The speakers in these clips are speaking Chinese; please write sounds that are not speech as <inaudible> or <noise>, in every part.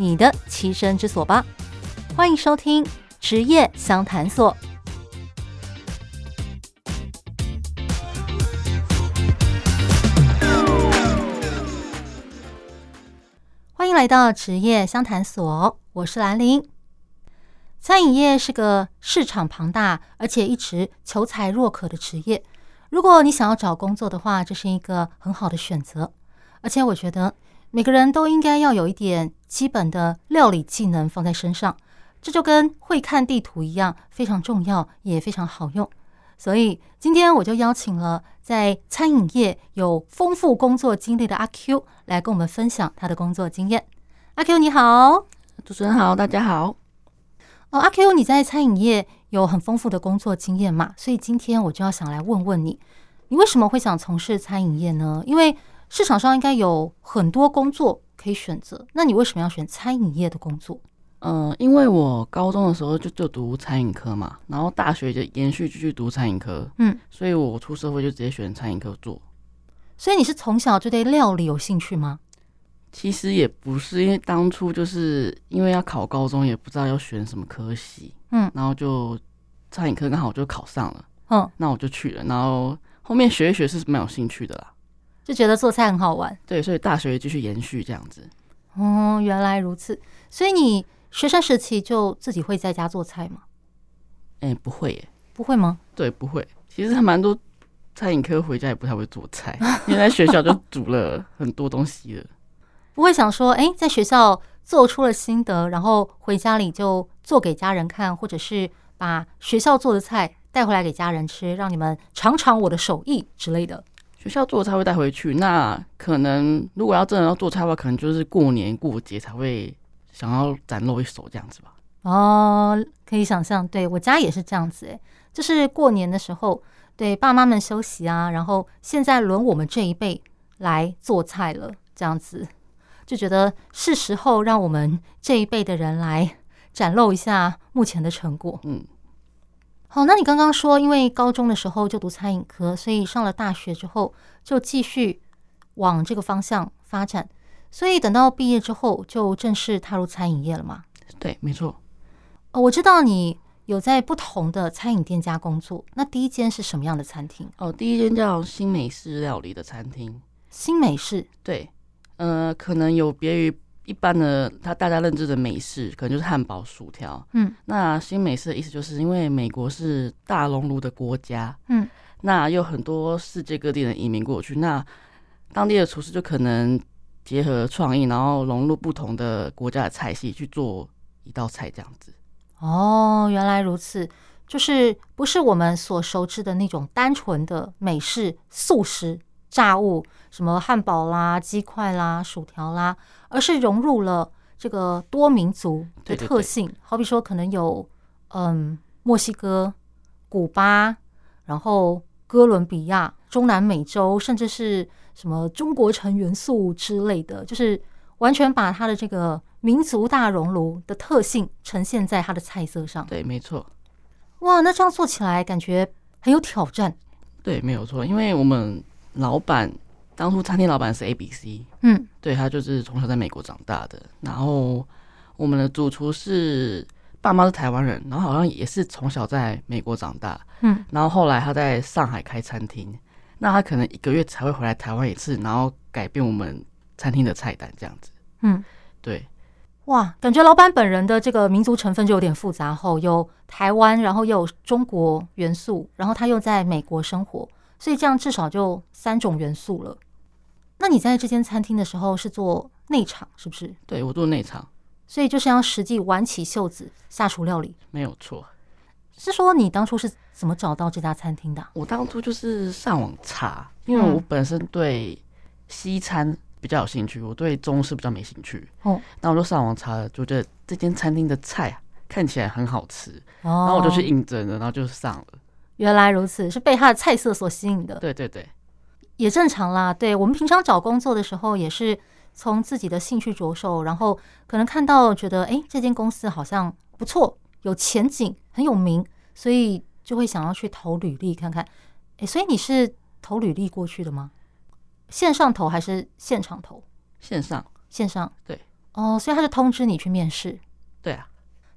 你的栖身之所吧！欢迎收听职业相谈所。欢迎来到职业相谈所，我是兰玲。餐饮业是个市场庞大，而且一直求才若渴的职业。如果你想要找工作的话，这是一个很好的选择。而且我觉得。每个人都应该要有一点基本的料理技能放在身上，这就跟会看地图一样，非常重要，也非常好用。所以今天我就邀请了在餐饮业有丰富工作经历的阿 Q 来跟我们分享他的工作经验。阿 Q 你好，主持人好，大家好。哦，阿 Q 你在餐饮业有很丰富的工作经验嘛？所以今天我就要想来问问你，你为什么会想从事餐饮业呢？因为市场上应该有很多工作可以选择，那你为什么要选餐饮业的工作？嗯，因为我高中的时候就就读餐饮科嘛，然后大学就延续继续读餐饮科，嗯，所以我出社会就直接选餐饮科做。所以你是从小就对料理有兴趣吗？其实也不是，因为当初就是因为要考高中，也不知道要选什么科系，嗯，然后就餐饮科刚好就考上了，嗯，那我就去了，然后后面学一学是蛮有兴趣的啦。就觉得做菜很好玩，对，所以大学继续延续这样子。哦，原来如此。所以你学生时期就自己会在家做菜吗？哎、欸，不会耶。不会吗？对，不会。其实还蛮多餐饮科回家也不太会做菜，<laughs> 因为在学校就煮了很多东西了。不会想说，哎、欸，在学校做出了心得，然后回家里就做给家人看，或者是把学校做的菜带回来给家人吃，让你们尝尝我的手艺之类的。学校做的菜会带回去，那可能如果要真的要做菜的话，可能就是过年过节才会想要展露一手这样子吧。哦，可以想象，对我家也是这样子，诶，就是过年的时候，对爸妈们休息啊，然后现在轮我们这一辈来做菜了，这样子就觉得是时候让我们这一辈的人来展露一下目前的成果。嗯。好，那你刚刚说，因为高中的时候就读餐饮科，所以上了大学之后就继续往这个方向发展，所以等到毕业之后就正式踏入餐饮业了吗？对，没错。哦，我知道你有在不同的餐饮店家工作，那第一间是什么样的餐厅？哦，第一间叫新美式料理的餐厅。新美式？对，呃，可能有别于。一般的，他大家认知的美式可能就是汉堡、薯条。嗯，那新美式的意思就是因为美国是大熔炉的国家。嗯，那有很多世界各地的移民过去，那当地的厨师就可能结合创意，然后融入不同的国家的菜系去做一道菜这样子。哦，原来如此，就是不是我们所熟知的那种单纯的美式素食炸物。什么汉堡啦、鸡块啦、薯条啦，而是融入了这个多民族的特性。对对对，好比说，可能有嗯墨西哥、古巴，然后哥伦比亚、中南美洲，甚至是什么中国城元素之类的，就是完全把它的这个民族大熔炉的特性呈现在它的菜色上。对，没错。哇，那这样做起来感觉很有挑战。对，没有错，因为我们老板。当初餐厅老板是 A B C，嗯，对，他就是从小在美国长大的。然后我们的主厨是爸妈是台湾人，然后好像也是从小在美国长大，嗯。然后后来他在上海开餐厅，那他可能一个月才会回来台湾一次，然后改变我们餐厅的菜单这样子。嗯，对。哇，感觉老板本人的这个民族成分就有点复杂后，有台湾，然后又有中国元素，然后他又在美国生活，所以这样至少就三种元素了。那你在这间餐厅的时候是做内场，是不是？对，我做内场，所以就是要实际挽起袖子下厨料理，没有错。是说你当初是怎么找到这家餐厅的？我当初就是上网查，因为我本身对西餐比较有兴趣，我对中式比较没兴趣。哦，那我就上网查了，就觉得这间餐厅的菜看起来很好吃，哦，然后我就去应征了，然后就上了。原来如此，是被他的菜色所吸引的。对对对，也正常啦。对，我们平常找工作的时候，也是从自己的兴趣着手，然后可能看到觉得，哎，这间公司好像不错，有前景，很有名，所以就会想要去投履历看看。哎，所以你是投履历过去的吗？线上投还是现场投？线上，线上。对。哦，所以他就通知你去面试。对啊。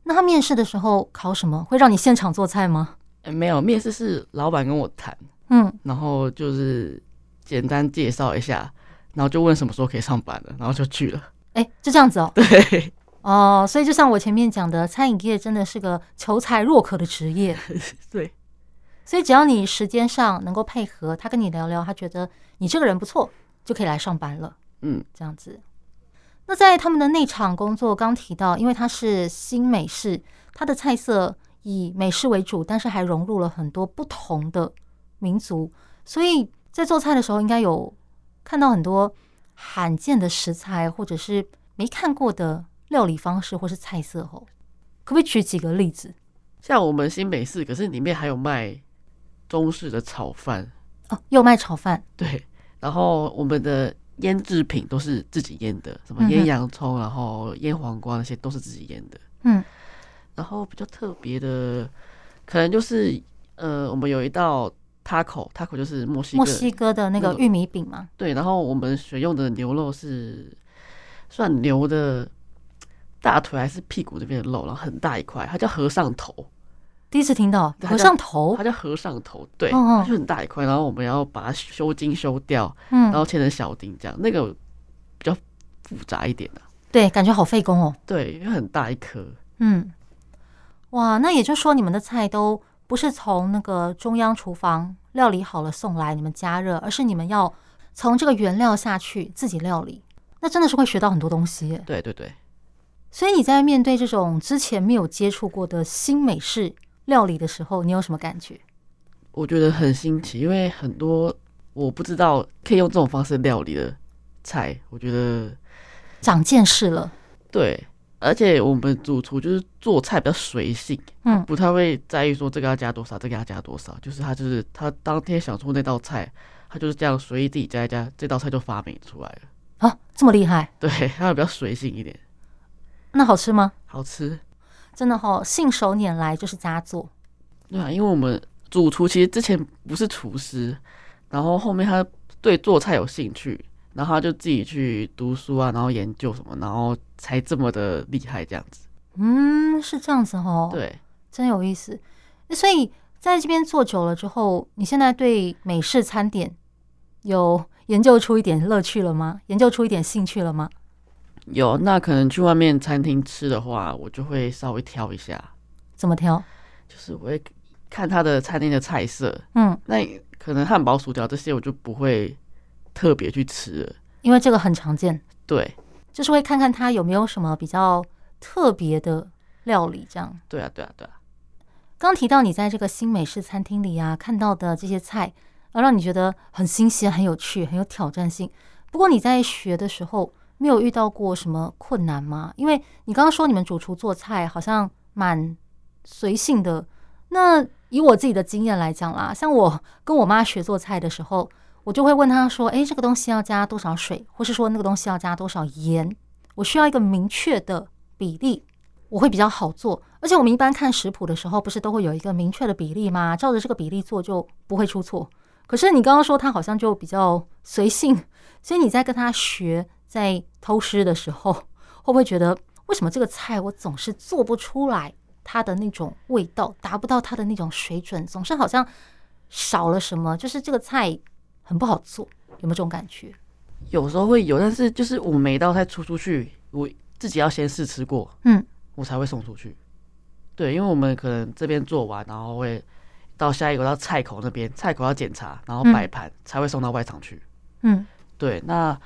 那他面试的时候考什么？会让你现场做菜吗？欸、没有面试，是老板跟我谈，嗯，然后就是简单介绍一下，然后就问什么时候可以上班了，然后就去了。哎、欸，就这样子哦。<laughs> 对，哦，所以就像我前面讲的，餐饮业真的是个求才若渴的职业。<laughs> 对，所以只要你时间上能够配合，他跟你聊聊，他觉得你这个人不错，就可以来上班了。嗯，这样子。那在他们的内场工作，刚提到，因为它是新美式，它的菜色。以美式为主，但是还融入了很多不同的民族，所以在做菜的时候，应该有看到很多罕见的食材，或者是没看过的料理方式，或是菜色。吼，可不可以举几个例子？像我们新美式，可是里面还有卖中式的炒饭哦，又卖炒饭。对，然后我们的腌制品都是自己腌的，什么腌洋葱，然后腌黄瓜那些都是自己腌的。嗯。然后比较特别的，可能就是呃，我们有一道 taco，taco 就是墨西哥墨西哥的那个玉米饼嘛。对，然后我们选用的牛肉是算牛的大腿还是屁股这边的肉，然后很大一块，它叫和尚头。第一次听到和尚头，它叫和尚头，对，它就很大一块，然后我们要把它修筋修掉，嗯，然后切成小丁这样，那个比较复杂一点的。对，感觉好费工哦。对，因为很大一颗，嗯。哇，那也就是说，你们的菜都不是从那个中央厨房料理好了送来，你们加热，而是你们要从这个原料下去自己料理。那真的是会学到很多东西耶。对对对。所以你在面对这种之前没有接触过的新美式料理的时候，你有什么感觉？我觉得很新奇，因为很多我不知道可以用这种方式料理的菜，我觉得长见识了。对。而且我们主厨就是做菜比较随性，嗯，不太会在意说这个要加多少，这个要加多少，就是他就是他当天想出那道菜，他就是这样随意自己加一加，这道菜就发明出来了。啊，这么厉害？对，他会比较随性一点。那好吃吗？好吃，真的好，信手拈来就是佳作。对啊，因为我们主厨其实之前不是厨师，然后后面他对做菜有兴趣。然后他就自己去读书啊，然后研究什么，然后才这么的厉害这样子。嗯，是这样子哦。对，真有意思。所以在这边做久了之后，你现在对美式餐点有研究出一点乐趣了吗？研究出一点兴趣了吗？有，那可能去外面餐厅吃的话，我就会稍微挑一下。怎么挑？就是我会看他的餐厅的菜色。嗯，那可能汉堡、薯条这些我就不会。特别去吃了，因为这个很常见。对，就是会看看他有没有什么比较特别的料理，这样。对啊，对啊，对啊。刚提到你在这个新美式餐厅里啊，看到的这些菜，而让你觉得很新鲜、很有趣、很有挑战性。不过你在学的时候，没有遇到过什么困难吗？因为你刚刚说你们主厨做菜好像蛮随性的。那以我自己的经验来讲啦，像我跟我妈学做菜的时候。我就会问他说：“诶，这个东西要加多少水，或是说那个东西要加多少盐？我需要一个明确的比例，我会比较好做。而且我们一般看食谱的时候，不是都会有一个明确的比例吗？照着这个比例做就不会出错。可是你刚刚说他好像就比较随性，所以你在跟他学在偷师的时候，会不会觉得为什么这个菜我总是做不出来它的那种味道，达不到它的那种水准，总是好像少了什么？就是这个菜。”很不好做，有没有这种感觉？有时候会有，但是就是我每道菜出出去，我自己要先试吃过，嗯，我才会送出去。对，因为我们可能这边做完，然后会到下一个到菜口那边，菜口要检查，然后摆盘才会送到外场去。嗯，对。那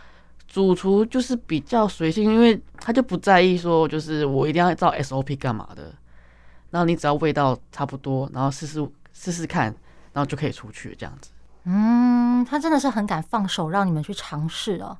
主厨就是比较随性，因为他就不在意说，就是我一定要照 SOP 干嘛的。然后你只要味道差不多，然后试试试试看，然后就可以出去这样子。嗯，他真的是很敢放手让你们去尝试哦。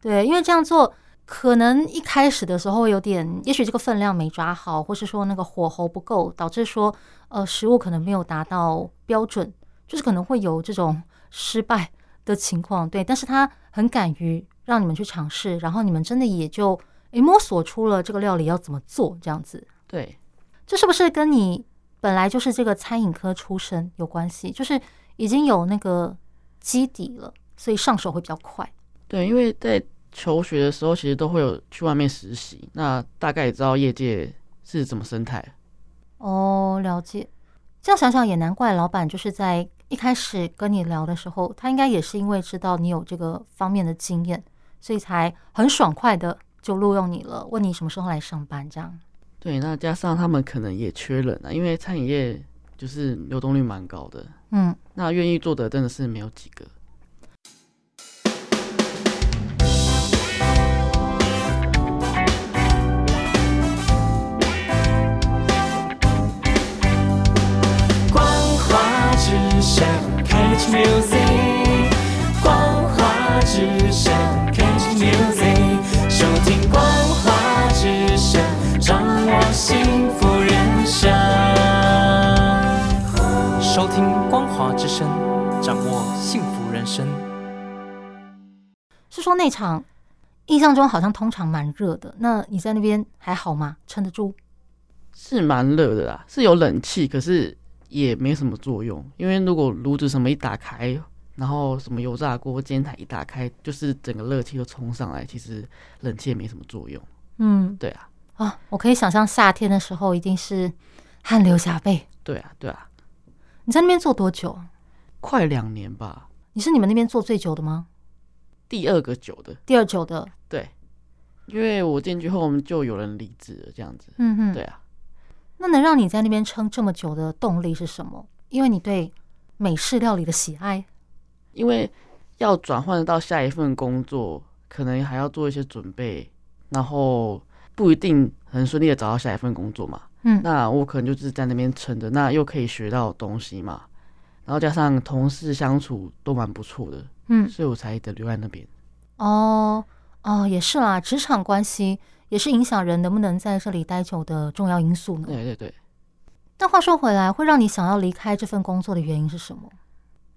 对，因为这样做可能一开始的时候有点，也许这个分量没抓好，或是说那个火候不够，导致说呃食物可能没有达到标准，就是可能会有这种失败的情况。对，但是他很敢于让你们去尝试，然后你们真的也就诶摸索出了这个料理要怎么做这样子。对，这是不是跟你本来就是这个餐饮科出身有关系？就是已经有那个基底了，所以上手会比较快。对，因为在求学的时候，其实都会有去外面实习，那大概也知道业界是怎么生态。哦，了解。这样想想也难怪，老板就是在一开始跟你聊的时候，他应该也是因为知道你有这个方面的经验，所以才很爽快的就录用你了，问你什么时候来上班这样。对，那加上他们可能也缺人啊，因为餐饮业就是流动率蛮高的，嗯，那愿意做的真的是没有几个。光华之声，Catch Music，光华之声，Catch Music，收听光华之声。掌握幸福收听光华之声，掌握幸福人生。是说那场印象中好像通常蛮热的，那你在那边还好吗？撑得住？是蛮热的啦，是有冷气，可是也没什么作用。因为如果炉子什么一打开，然后什么油炸锅、煎台一打开，就是整个热气都冲上来，其实冷气也没什么作用。嗯，对啊。啊，我可以想象夏天的时候一定是汗流浃背。对啊，对啊。你在那边做多久？快两年吧。你是你们那边做最久的吗？第二个久的。第二久的。对，因为我进去后，我们就有人离职了，这样子。嗯哼。对啊。那能让你在那边撑这么久的动力是什么？因为你对美式料理的喜爱。因为要转换到下一份工作，可能还要做一些准备，然后。不一定很顺利的找到下一份工作嘛，嗯，那我可能就是在那边撑着，那又可以学到东西嘛，然后加上同事相处都蛮不错的，嗯，所以我才得留在那边。哦哦，也是啦，职场关系也是影响人能不能在这里待久的重要因素呢。对对对。但话说回来，会让你想要离开这份工作的原因是什么？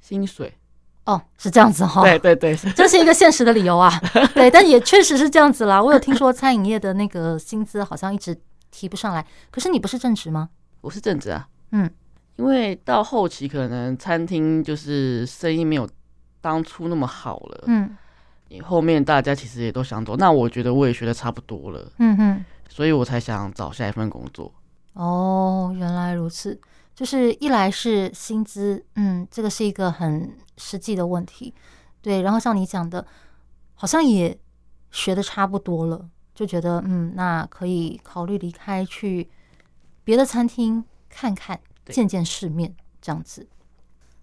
薪水。哦，是这样子哈，对对对，<laughs> 这是一个现实的理由啊。<laughs> 对，但也确实是这样子啦。我有听说餐饮业的那个薪资好像一直提不上来，可是你不是正职吗？我是正职啊。嗯，因为到后期可能餐厅就是生意没有当初那么好了。嗯，你后面大家其实也都想走，那我觉得我也学的差不多了。嗯哼，所以我才想找下一份工作。哦，原来如此。就是一来是薪资，嗯，这个是一个很实际的问题，对。然后像你讲的，好像也学的差不多了，就觉得嗯，那可以考虑离开去别的餐厅看看，见见世面这样子。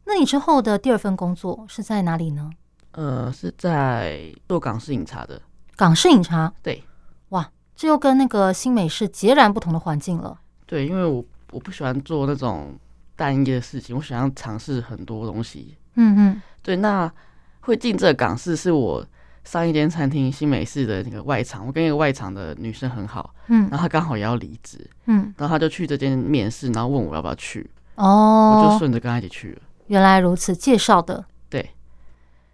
那你之后的第二份工作是在哪里呢？呃，是在做港式饮茶的。港式饮茶，对。哇，这又跟那个新美式截然不同的环境了。对，因为我。我不喜欢做那种单一的事情，我喜欢尝试很多东西。嗯嗯，对。那会进这个港式是我上一间餐厅新美式的那个外场，我跟一个外场的女生很好，嗯，然后她刚好也要离职，嗯，然后她就去这间面试，然后问我要不要去，哦，我就顺着跟她一起去了。原来如此，介绍的。对。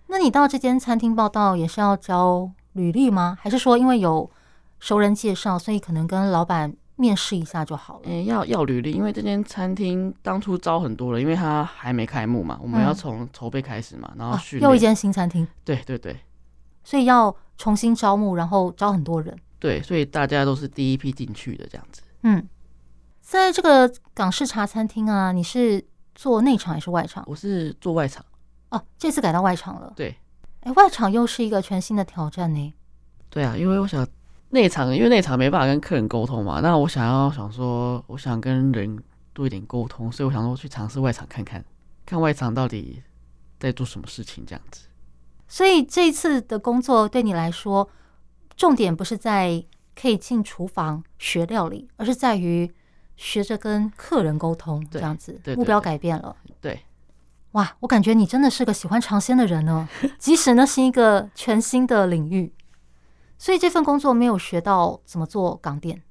那你到这间餐厅报道也是要交履历吗？还是说因为有熟人介绍，所以可能跟老板？面试一下就好了。嗯、欸，要要履历，因为这间餐厅当初招很多人，因为它还没开幕嘛，我们要从筹备开始嘛，嗯、然后又一间新餐厅。对对对，所以要重新招募，然后招很多人。对，所以大家都是第一批进去的这样子。嗯，在这个港式茶餐厅啊，你是做内场还是外场？我是做外场。哦，这次改到外场了。对，哎，外场又是一个全新的挑战呢。对啊，因为我想。内场，因为内场没办法跟客人沟通嘛，那我想要想说，我想跟人多一点沟通，所以我想说去尝试外场看看，看外场到底在做什么事情这样子。所以这一次的工作对你来说，重点不是在可以进厨房学料理，而是在于学着跟客人沟通这样子。对，目标改变了。对，哇，我感觉你真的是个喜欢尝鲜的人呢，即使那是一个全新的领域。所以这份工作没有学到怎么做港点，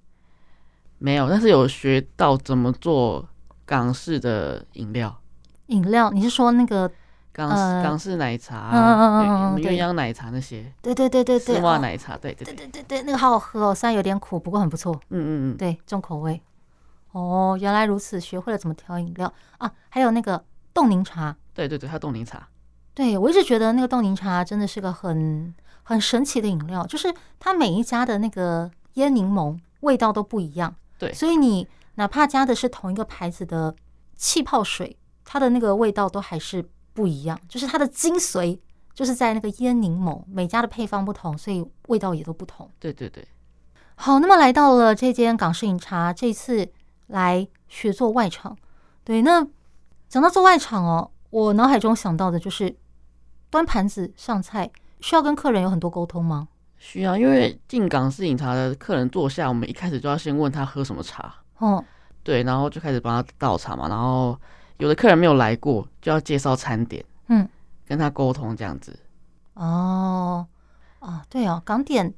没有，但是有学到怎么做港式的饮料。饮料，你是说那个港式、呃、港式奶茶，嗯嗯嗯嗯，鸳鸯奶茶那些，对对对对对，丝袜奶茶，对对对对对对，那个好好喝哦，虽然有点苦，不过很不错。嗯嗯嗯，对，重口味。哦，原来如此，学会了怎么调饮料啊，还有那个冻柠茶。对对对，还有冻柠茶。对，我一直觉得那个冻柠茶真的是个很很神奇的饮料，就是它每一家的那个椰柠檬味道都不一样。对，所以你哪怕加的是同一个牌子的气泡水。它的那个味道都还是不一样，就是它的精髓就是在那个腌柠檬，每家的配方不同，所以味道也都不同。对对对，好，那么来到了这间港式饮茶，这次来学做外场。对，那讲到做外场哦，我脑海中想到的就是端盘子上菜，需要跟客人有很多沟通吗？需要，因为进港式饮茶的客人坐下，我们一开始就要先问他喝什么茶。哦，对，然后就开始帮他倒茶嘛，然后。有的客人没有来过，就要介绍餐点，嗯，跟他沟通这样子。哦，哦，对哦，港点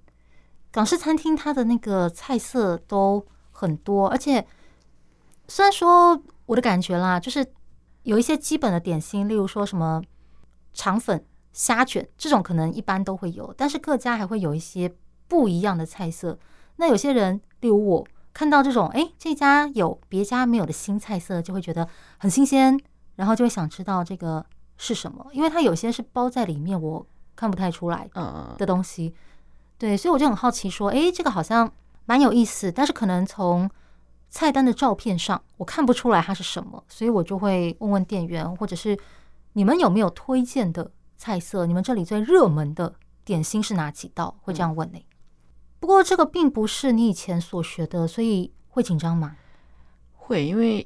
港式餐厅它的那个菜色都很多，而且虽然说我的感觉啦，就是有一些基本的点心，例如说什么肠粉、虾卷这种，可能一般都会有，但是各家还会有一些不一样的菜色。那有些人，例如我。看到这种，哎，这家有别家没有的新菜色，就会觉得很新鲜，然后就会想知道这个是什么，因为它有些是包在里面，我看不太出来的东西。对，所以我就很好奇，说，哎，这个好像蛮有意思，但是可能从菜单的照片上我看不出来它是什么，所以我就会问问店员，或者是你们有没有推荐的菜色？你们这里最热门的点心是哪几道？会这样问呢？不过这个并不是你以前所学的，所以会紧张吗？会，因为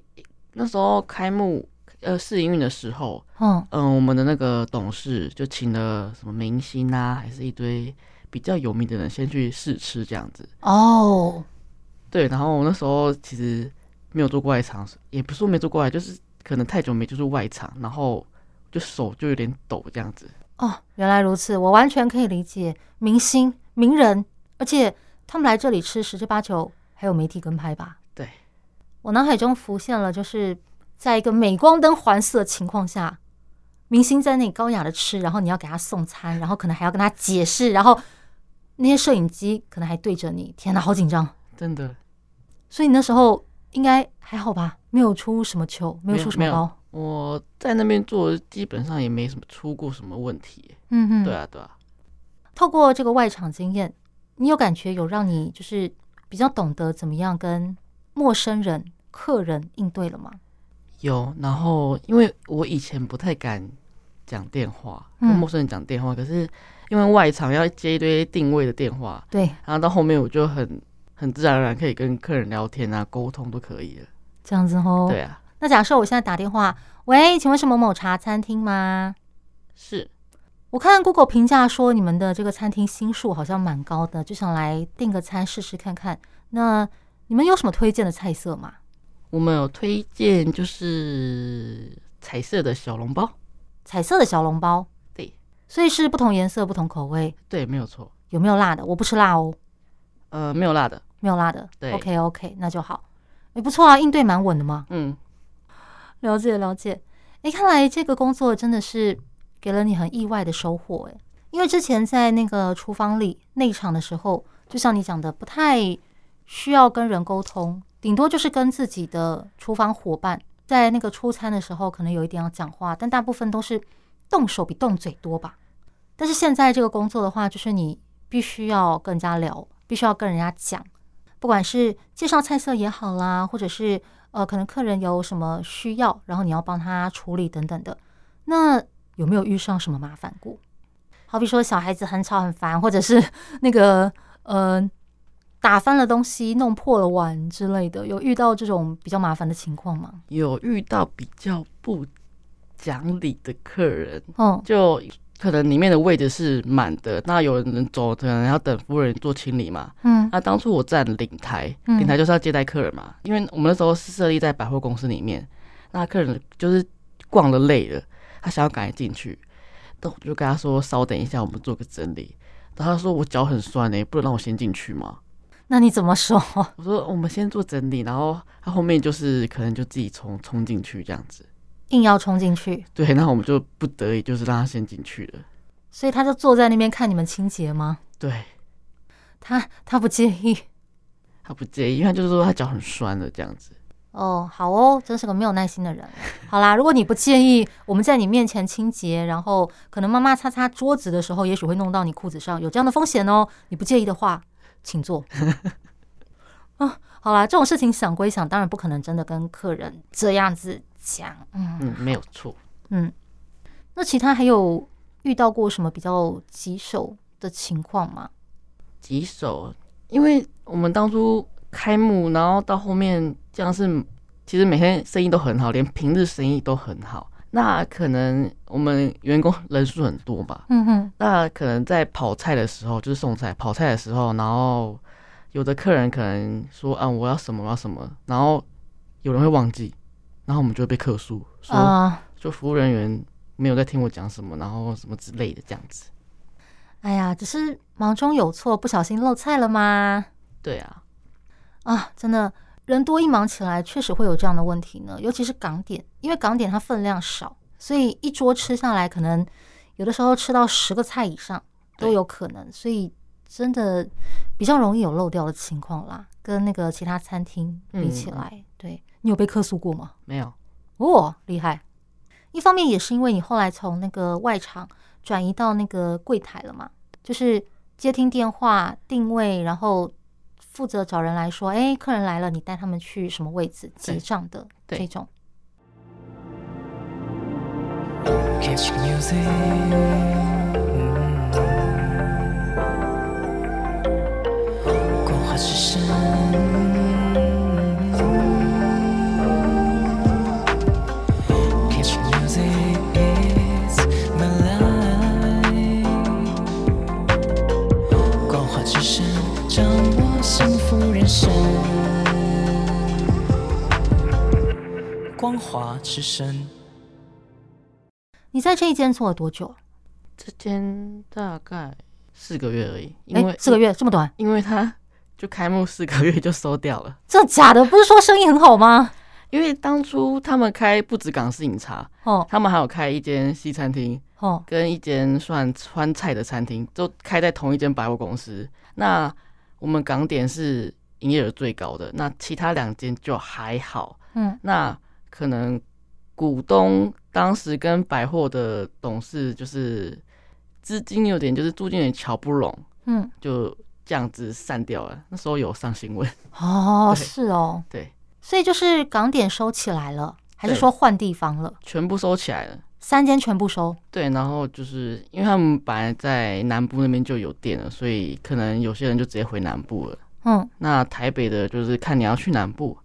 那时候开幕呃试营运的时候，嗯嗯、呃，我们的那个董事就请了什么明星啊，还是一堆比较有名的人先去试吃这样子。哦，对，然后我那时候其实没有做过外场，也不是说没做过外，就是可能太久没就是外场，然后就手就有点抖这样子。哦，原来如此，我完全可以理解明星名人。而且他们来这里吃，十之八九还有媒体跟拍吧？对，我脑海中浮现了，就是在一个镁光灯环视的情况下，明星在那里高雅的吃，然后你要给他送餐，然后可能还要跟他解释，然后那些摄影机可能还对着你，天哪，好紧张，真的。所以你那时候应该还好吧？没有出什么糗，没有出什么包。我在那边做，基本上也没什么出过什么问题。嗯哼，对啊，对啊。透过这个外场经验。你有感觉有让你就是比较懂得怎么样跟陌生人、客人应对了吗？有，然后因为我以前不太敢讲电话，跟陌生人讲电话，嗯、可是因为外场要接一堆定位的电话，对，然后到后面我就很很自然而然可以跟客人聊天啊，沟通都可以了。这样子哦，对啊。那假设我现在打电话，喂，请问是某某茶餐厅吗？是。我看 Google 评价说你们的这个餐厅星数好像蛮高的，就想来订个餐试试看看。那你们有什么推荐的菜色吗？我们有推荐就是彩色的小笼包，彩色的小笼包，对，所以是不同颜色、不同口味，对，没有错。有没有辣的？我不吃辣哦。呃，没有辣的，没有辣的。对，OK OK，那就好。哎，不错啊，应对蛮稳的嘛。嗯，了解了解。哎，看来这个工作真的是。给了你很意外的收获，诶，因为之前在那个厨房里内场的时候，就像你讲的，不太需要跟人沟通，顶多就是跟自己的厨房伙伴，在那个出餐的时候，可能有一点要讲话，但大部分都是动手比动嘴多吧。但是现在这个工作的话，就是你必须要跟人家聊，必须要跟人家讲，不管是介绍菜色也好啦，或者是呃，可能客人有什么需要，然后你要帮他处理等等的，那。有没有遇上什么麻烦过？好比说小孩子很吵很烦，或者是 <laughs> 那个呃打翻了东西、弄破了碗之类的，有遇到这种比较麻烦的情况吗？有遇到比较不讲理的客人，嗯，就可能里面的位置是满的，那有人走，可能要等服务人做清理嘛，嗯，那当初我站领台，领台就是要接待客人嘛，因为我们那时候是设立在百货公司里面，那客人就是逛了累了。他想要赶紧进去，但我就跟他说：“稍等一下，我们做个整理。”然后他说我脚很酸诶、欸，不能让我先进去吗？那你怎么说？我说我们先做整理，然后他后面就是可能就自己冲冲进去这样子，硬要冲进去。对，那我们就不得已就是让他先进去了。所以他就坐在那边看你们清洁吗？对，他他不介意，他不介意，因为他就是说他脚很酸的这样子。哦，好哦，真是个没有耐心的人。<laughs> 好啦，如果你不介意我们在你面前清洁，然后可能妈妈擦擦桌子的时候，也许会弄到你裤子上，有这样的风险哦。你不介意的话，请坐。<laughs> 啊，好啦，这种事情想归想，当然不可能真的跟客人这样子讲。嗯嗯，没有错。嗯，那其他还有遇到过什么比较棘手的情况吗？棘手，因为我们当初开幕，然后到后面。这样是，其实每天生意都很好，连平日生意都很好。那可能我们员工人数很多吧，嗯哼。那可能在跑菜的时候，就是送菜跑菜的时候，然后有的客人可能说啊，我要什么，我要什么，然后有人会忘记，然后我们就会被客诉，说就服务人员没有在听我讲什么，然后什么之类的这样子。哎呀，只是忙中有错，不小心漏菜了吗？对啊，啊，真的。人多一忙起来，确实会有这样的问题呢。尤其是港点，因为港点它分量少，所以一桌吃下来，可能有的时候吃到十个菜以上都有可能。所以真的比较容易有漏掉的情况啦。跟那个其他餐厅比起来，嗯、对，你有被客诉过吗？没有。哦，厉害。一方面也是因为你后来从那个外场转移到那个柜台了嘛，就是接听电话、定位，然后。负责找人来说，哎，客人来了，你带他们去什么位置？结账的这种。光华之声，你在这一间做了多久？这间大概四个月而已。因为四个月这么短？因为他就开幕四个月就收掉了。<laughs> 这假的？不是说生意很好吗？因为当初他们开不止港式饮茶哦，他们还有开一间西餐厅哦，跟一间算川菜的餐厅，都开在同一间百货公司。那我们港点是。营业额最高的，那其他两间就还好。嗯，那可能股东当时跟百货的董事就是资金有点，就是租金有点瞧不拢。嗯，就这样子散掉了。那时候有上新闻。哦，<laughs> 是哦，对。所以就是港点收起来了，还是说换地方了？全部收起来了，三间全部收。对，然后就是因为他们本来在南部那边就有店了，所以可能有些人就直接回南部了。嗯，那台北的就是看你要去南部，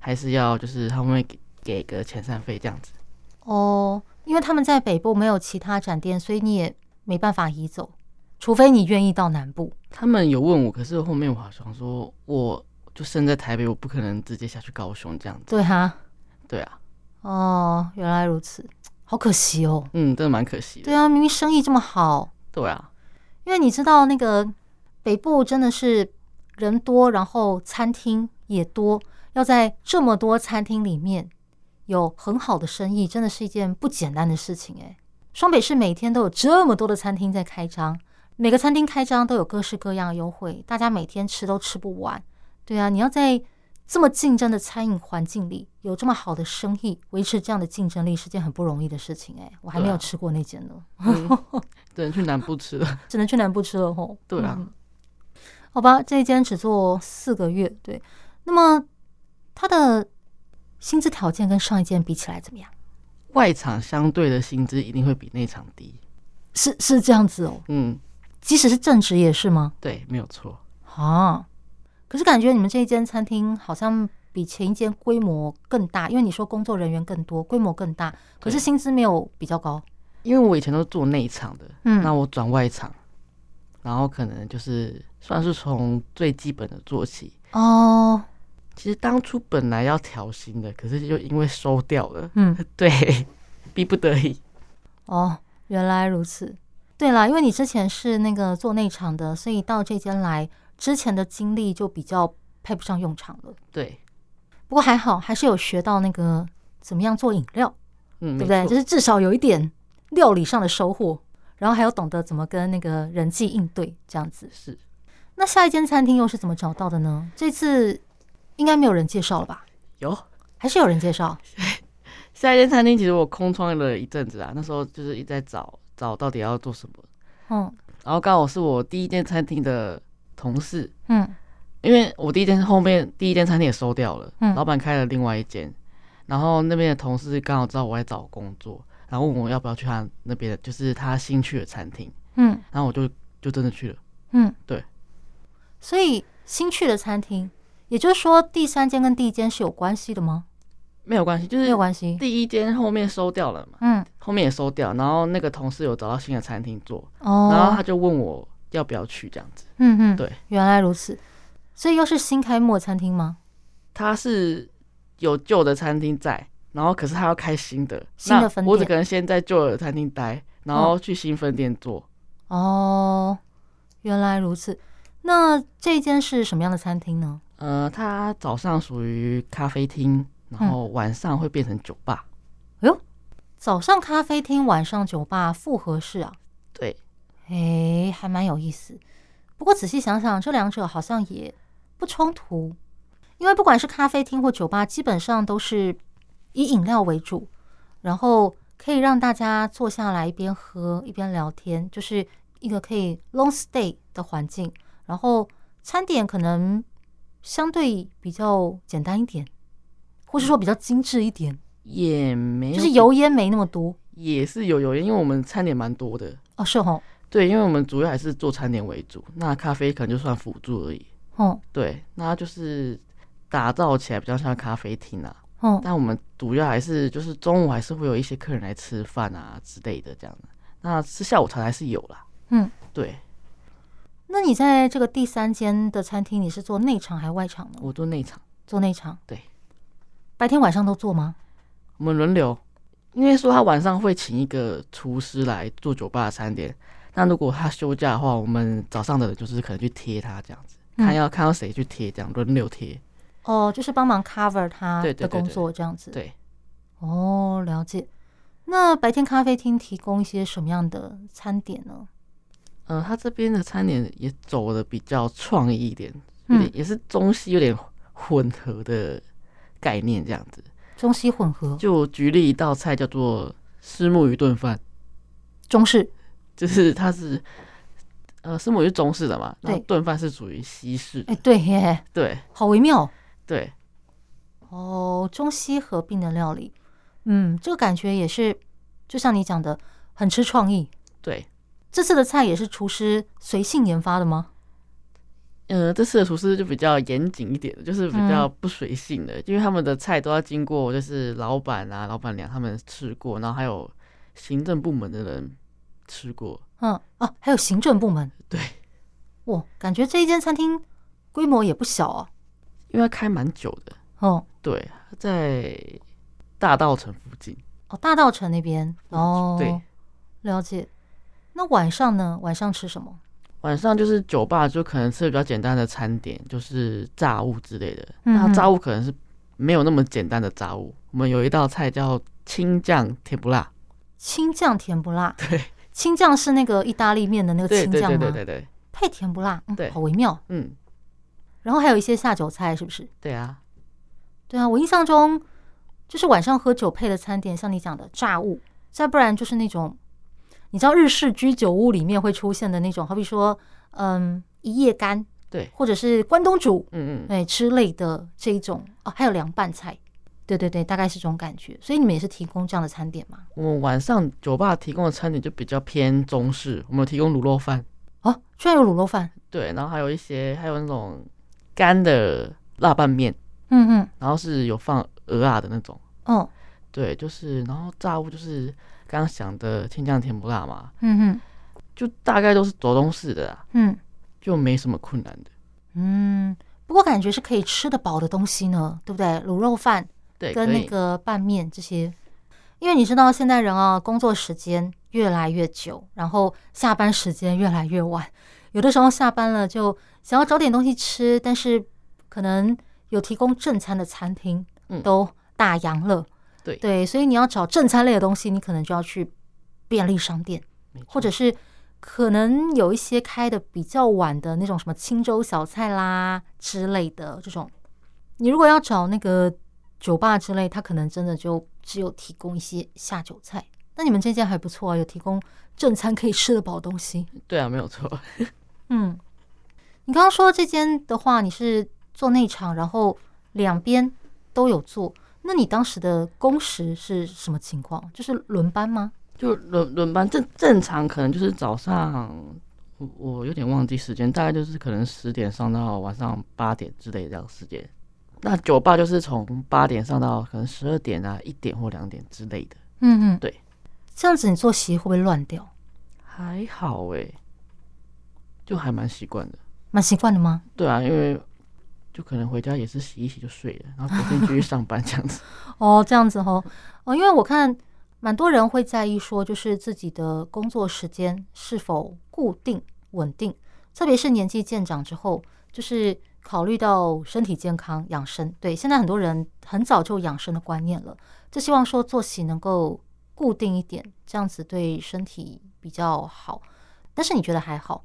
还是要就是他们会给给个遣散费这样子。哦，因为他们在北部没有其他展店，所以你也没办法移走，除非你愿意到南部。他们有问我，可是后面我好像说，我就生在台北，我不可能直接下去高雄这样子。对哈，对啊。哦，原来如此，好可惜哦。嗯，真的蛮可惜的。对啊，明明生意这么好。对啊，因为你知道那个北部真的是。人多，然后餐厅也多，要在这么多餐厅里面有很好的生意，真的是一件不简单的事情诶。双北市每天都有这么多的餐厅在开张，每个餐厅开张都有各式各样的优惠，大家每天吃都吃不完。对啊，你要在这么竞争的餐饮环境里有这么好的生意，维持这样的竞争力是件很不容易的事情诶。我还没有吃过那间呢，只能去南部吃了，<laughs> 只能去南部吃了吼。对啊。嗯好吧，这一间只做四个月，对。那么它的薪资条件跟上一间比起来怎么样？外场相对的薪资一定会比内场低，是是这样子哦。嗯，即使是正职也是吗？对，没有错。啊，可是感觉你们这一间餐厅好像比前一间规模更大，因为你说工作人员更多，规模更大，可是薪资没有比较高。因为我以前都是做内场的，嗯，那我转外场。然后可能就是算是从最基本的做起哦。其实当初本来要调薪的，可是就因为收掉了，嗯，<laughs> 对，<laughs> 逼不得已。哦，原来如此。对啦，因为你之前是那个做内场的，所以到这间来之前的经历就比较派不上用场了。对，不过还好，还是有学到那个怎么样做饮料，嗯，对不对？就是至少有一点料理上的收获，然后还有懂得怎么跟那个人际应对，这样子。是。那下一间餐厅又是怎么找到的呢？这次应该没有人介绍了吧？有，还是有人介绍。下一间餐厅其实我空窗了一阵子啊，那时候就是一直在找找到底要做什么。嗯，然后刚好是我第一间餐厅的同事，嗯，因为我第一间后面第一间餐厅也收掉了，嗯，老板开了另外一间，然后那边的同事刚好知道我在找工作，然后问我要不要去他那边的，就是他新去的餐厅，嗯，然后我就就真的去了，嗯，对，所以新去的餐厅，也就是说第三间跟第一间是有关系的吗？没有关系，就是没有关系。第一间后面收掉了嘛，嗯，后面也收掉，然后那个同事有找到新的餐厅做，哦，然后他就问我要不要去这样子，嗯嗯，对，原来如此，所以又是新开幕的餐厅吗？他是有旧的餐厅在，然后可是他要开新的，新的分店，我只可能先在旧的餐厅待，然后去新分店做。哦，原来如此，那这间是什么样的餐厅呢？呃，它早上属于咖啡厅。然后晚上会变成酒吧，哎呦，早上咖啡厅，晚上酒吧，复合式啊？对，哎，还蛮有意思。不过仔细想想，这两者好像也不冲突，因为不管是咖啡厅或酒吧，基本上都是以饮料为主，然后可以让大家坐下来一边喝一边聊天，就是一个可以 long stay 的环境。然后餐点可能相对比较简单一点。或是说比较精致一点，也没，就是油烟没那么多，也是有油烟，因为我们餐点蛮多的。哦，是哦，对，因为我们主要还是做餐点为主，那咖啡可能就算辅助而已，哦，对，那就是打造起来比较像咖啡厅啊，哦，但我们主要还是就是中午还是会有一些客人来吃饭啊之类的这样的，那吃下午茶还是有啦，嗯，对，那你在这个第三间的餐厅，你是做内场还是外场呢？我做内场，做内场，对。白天晚上都做吗？我们轮流，因为说他晚上会请一个厨师来做酒吧的餐点。那如果他休假的话，我们早上的人就是可能去贴他这样子，嗯、看要看到谁去贴，这样轮流贴。哦，就是帮忙 cover 他的工作这样子。对。哦，了解。那白天咖啡厅提供一些什么样的餐点呢？嗯、呃，他这边的餐点也走的比较创意一点，嗯、也是中西有点混合的。概念这样子，中西混合。就举例一道菜叫做虱目鱼炖饭，中式，就是它是呃虱目鱼是中式的嘛，对，炖饭是属于西式。哎，对耶，对，好微妙。对，哦，中西合并的料理，嗯，这个感觉也是，就像你讲的，很吃创意。对，这次的菜也是厨师随性研发的吗？呃，这次的厨师就比较严谨一点的，就是比较不随性的，嗯、因为他们的菜都要经过，就是老板啊、老板娘他们吃过，然后还有行政部门的人吃过。嗯，哦、啊，还有行政部门。对，哇，感觉这一间餐厅规模也不小啊，因为开蛮久的。哦，对，在大道城附近。哦，大道城那边。哦，对，了解。那晚上呢？晚上吃什么？晚上就是酒吧，就可能吃比较简单的餐点，就是炸物之类的。嗯、那炸物可能是没有那么简单的炸物。我们有一道菜叫青酱甜不辣。青酱甜不辣。<laughs> 对，青酱是那个意大利面的那个青酱吗？对对对对对对。配甜不辣，嗯、对，好微妙。嗯。然后还有一些下酒菜，是不是？对啊。对啊，我印象中就是晚上喝酒配的餐点，像你讲的炸物，再不然就是那种。你知道日式居酒屋里面会出现的那种，好比说，嗯，一夜干，对，或者是关东煮，嗯嗯，对，之类的这一种哦，还有凉拌菜，对对对，大概是这种感觉。所以你们也是提供这样的餐点吗？我们晚上酒吧提供的餐点就比较偏中式，我们提供卤肉饭。哦，居然有卤肉饭？对，然后还有一些还有那种干的辣拌面，嗯嗯，然后是有放鹅啊的那种，哦，对，就是然后炸物就是。刚刚想的天降甜不辣嘛，嗯哼，就大概都是走东式的，嗯，就没什么困难的，嗯，不过感觉是可以吃得饱的东西呢，对不对？卤肉饭，对，跟那个拌面这些，因为你知道现在人啊，工作时间越来越久，然后下班时间越来越晚，有的时候下班了就想要找点东西吃，但是可能有提供正餐的餐厅都打烊了。嗯、对对，所以你要找正餐类的东西，你可能就要去便利商店，或者是可能有一些开的比较晚的那种什么清粥小菜啦之类的这种。你如果要找那个酒吧之类，它可能真的就只有提供一些下酒菜。那你们这间还不错啊，有提供正餐可以吃得饱东西。对啊，没有错。嗯，你刚刚说这间的话，你是做内场，然后两边都有做。那你当时的工时是什么情况？就是轮班吗？就轮轮班，正正常可能就是早上，我我有点忘记时间，大概就是可能十点上到晚上八点之类的这样时间。那酒吧就是从八点上到可能十二点啊，一点或两点之类的。嗯嗯，对，这样子你作息会不会乱掉？还好哎、欸，就还蛮习惯的。蛮习惯的吗？对啊，因为就可能回家也是洗一洗就睡了，然后隔天继续上班这样子。<laughs> 哦，这样子哦，哦，因为我看蛮多人会在意说，就是自己的工作时间是否固定稳定，特别是年纪渐长之后，就是。考虑到身体健康、养生，对，现在很多人很早就养生的观念了，就希望说作息能够固定一点，这样子对身体比较好。但是你觉得还好？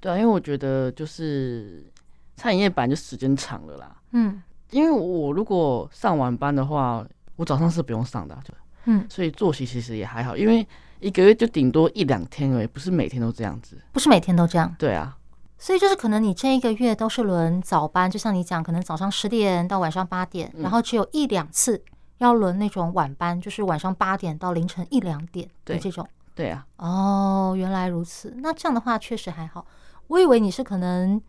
对啊，因为我觉得就是餐饮业本来就时间长了啦。嗯，因为我如果上晚班的话，我早上是不用上的，就嗯，所以作息其实也还好，因为一个月就顶多一两天而已，不是每天都这样子。不是每天都这样？对啊。所以就是可能你这一个月都是轮早班，就像你讲，可能早上十点到晚上八点，然后只有一两次要轮那种晚班，就是晚上八点到凌晨一两点的这种。对啊。哦，原来如此。那这样的话确实还好。我以为你是可能，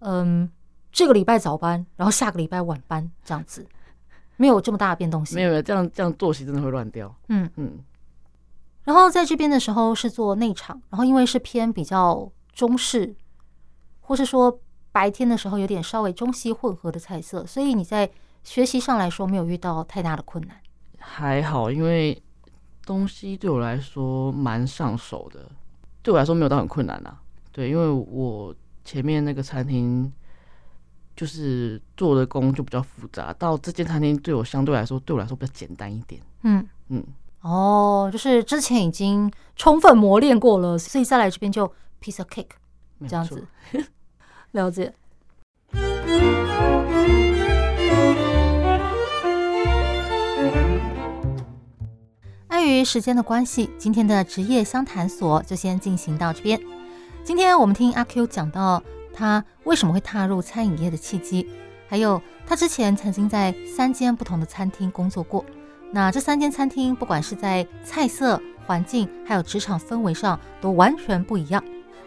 嗯，这个礼拜早班，然后下个礼拜晚班这样子，没有这么大的变动性。没有没有，这样这样作息真的会乱掉。嗯嗯。然后在这边的时候是做内场，然后因为是偏比较中式。或是说白天的时候有点稍微中西混合的菜色，所以你在学习上来说没有遇到太大的困难。还好，因为东西对我来说蛮上手的，对我来说没有到很困难啊。对，因为我前面那个餐厅就是做的工就比较复杂，到这间餐厅对我相对来说对我来说比较简单一点。嗯嗯，哦，就是之前已经充分磨练过了，所以再来这边就 piece of cake 这样子。<laughs> 了解。碍于时间的关系，今天的职业相谈所就先进行到这边。今天我们听阿 Q 讲到他为什么会踏入餐饮业的契机，还有他之前曾经在三间不同的餐厅工作过。那这三间餐厅，不管是在菜色、环境，还有职场氛围上，都完全不一样。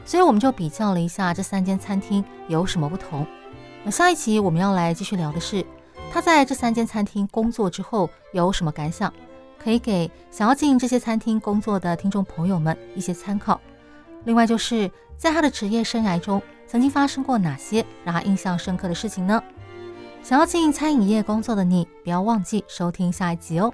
所以我们就比较了一下这三间餐厅有什么不同。那下一期我们要来继续聊的是他在这三间餐厅工作之后有什么感想，可以给想要进这些餐厅工作的听众朋友们一些参考。另外就是在他的职业生涯中曾经发生过哪些让他印象深刻的事情呢？想要进餐饮业工作的你，不要忘记收听下一集哦。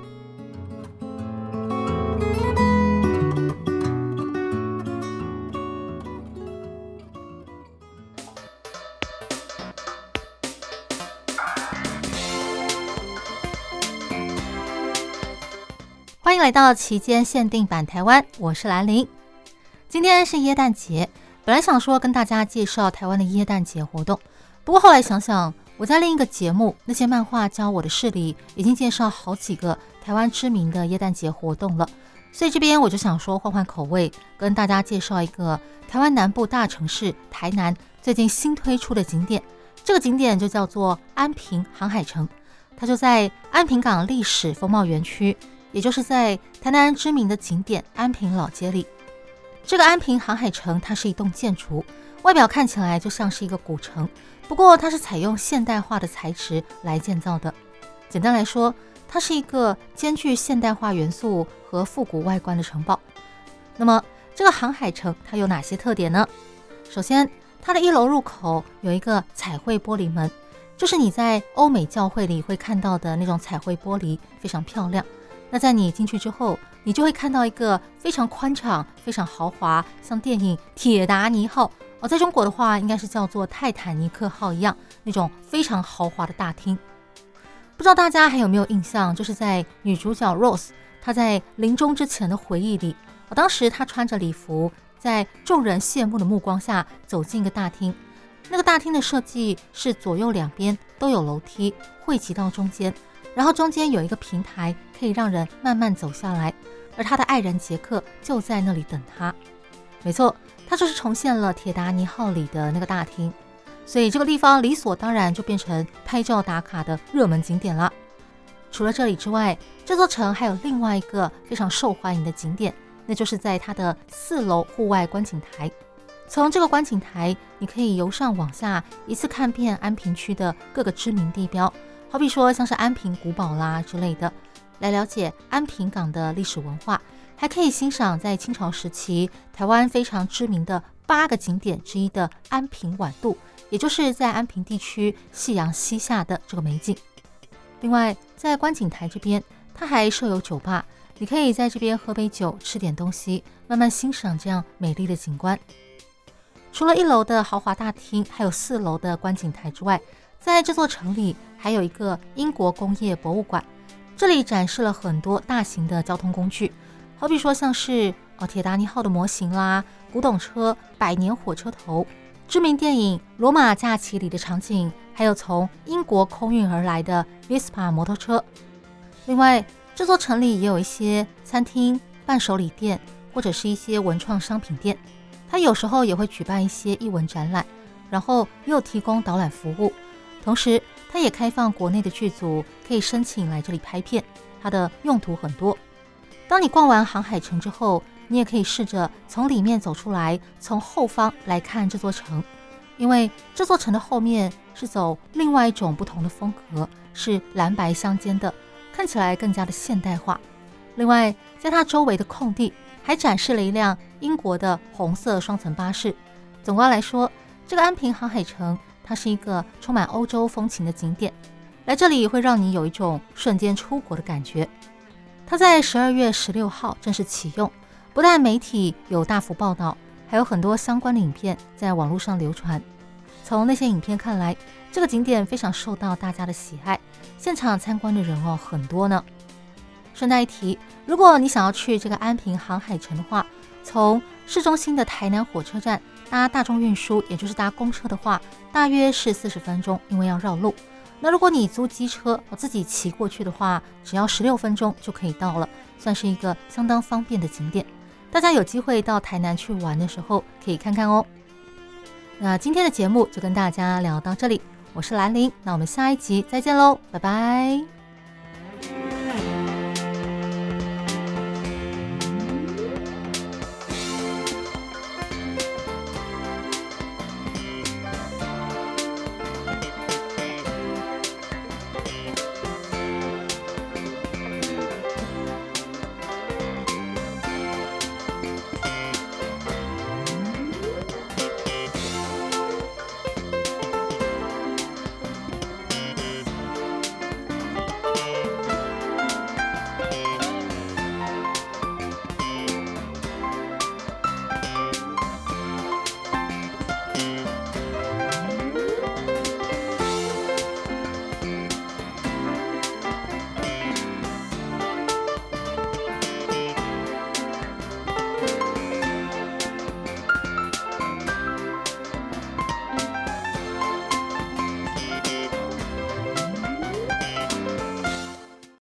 来到期间限定版台湾，我是兰陵。今天是耶诞节，本来想说跟大家介绍台湾的耶诞节活动，不过后来想想，我在另一个节目《那些漫画教我的事》里已经介绍好几个台湾知名的耶诞节活动了，所以这边我就想说换换口味，跟大家介绍一个台湾南部大城市台南最近新推出的景点。这个景点就叫做安平航海城，它就在安平港历史风貌园区，也就是在台南知名的景点安平老街里。这个安平航海城，它是一栋建筑，外表看起来就像是一个古城，不过它是采用现代化的材质来建造的。简单来说，它是一个兼具现代化元素和复古外观的城堡。那么，这个航海城它有哪些特点呢？首先，它的一楼入口有一个彩绘玻璃门，就是你在欧美教会里会看到的那种彩绘玻璃，非常漂亮。那在你进去之后，你就会看到一个非常宽敞、非常豪华，像电影《铁达尼号》哦，在中国的话应该是叫做泰坦尼克号一样，那种非常豪华的大厅。不知道大家还有没有印象，就是在女主角 Rose 她在临终之前的回忆里，我当时她穿着礼服，在众人羡慕的目光下走进一个大厅。那个大厅的设计是左右两边都有楼梯汇集到中间。然后中间有一个平台，可以让人慢慢走下来，而他的爱人杰克就在那里等他。没错，他就是重现了《铁达尼号》里的那个大厅，所以这个地方理所当然就变成拍照打卡的热门景点了。除了这里之外，这座城还有另外一个非常受欢迎的景点，那就是在它的四楼户外观景台。从这个观景台，你可以由上往下一次看遍安平区的各个知名地标。好比说，像是安平古堡啦之类的，来了解安平港的历史文化，还可以欣赏在清朝时期台湾非常知名的八个景点之一的安平晚渡，也就是在安平地区夕阳西下的这个美景。另外，在观景台这边，它还设有酒吧，你可以在这边喝杯酒，吃点东西，慢慢欣赏这样美丽的景观。除了一楼的豪华大厅，还有四楼的观景台之外，在这座城里，还有一个英国工业博物馆，这里展示了很多大型的交通工具，好比说像是哦铁达尼号的模型啦、古董车、百年火车头、知名电影《罗马假期》里的场景，还有从英国空运而来的 Vespa 摩托车。另外，这座城里也有一些餐厅、伴手礼店，或者是一些文创商品店，它有时候也会举办一些艺文展览，然后又提供导览服务。同时，它也开放国内的剧组可以申请来这里拍片，它的用途很多。当你逛完航海城之后，你也可以试着从里面走出来，从后方来看这座城，因为这座城的后面是走另外一种不同的风格，是蓝白相间的，看起来更加的现代化。另外，在它周围的空地还展示了一辆英国的红色双层巴士。总的来说，这个安平航海城。它是一个充满欧洲风情的景点，来这里会让你有一种瞬间出国的感觉。它在十二月十六号正式启用，不但媒体有大幅报道，还有很多相关的影片在网络上流传。从那些影片看来，这个景点非常受到大家的喜爱，现场参观的人哦很多呢。顺带一提，如果你想要去这个安平航海城的话，从市中心的台南火车站搭大众运输，也就是搭公车的话，大约是四十分钟，因为要绕路。那如果你租机车，我自己骑过去的话，只要十六分钟就可以到了，算是一个相当方便的景点。大家有机会到台南去玩的时候，可以看看哦。那今天的节目就跟大家聊到这里，我是兰陵，那我们下一集再见喽，拜拜。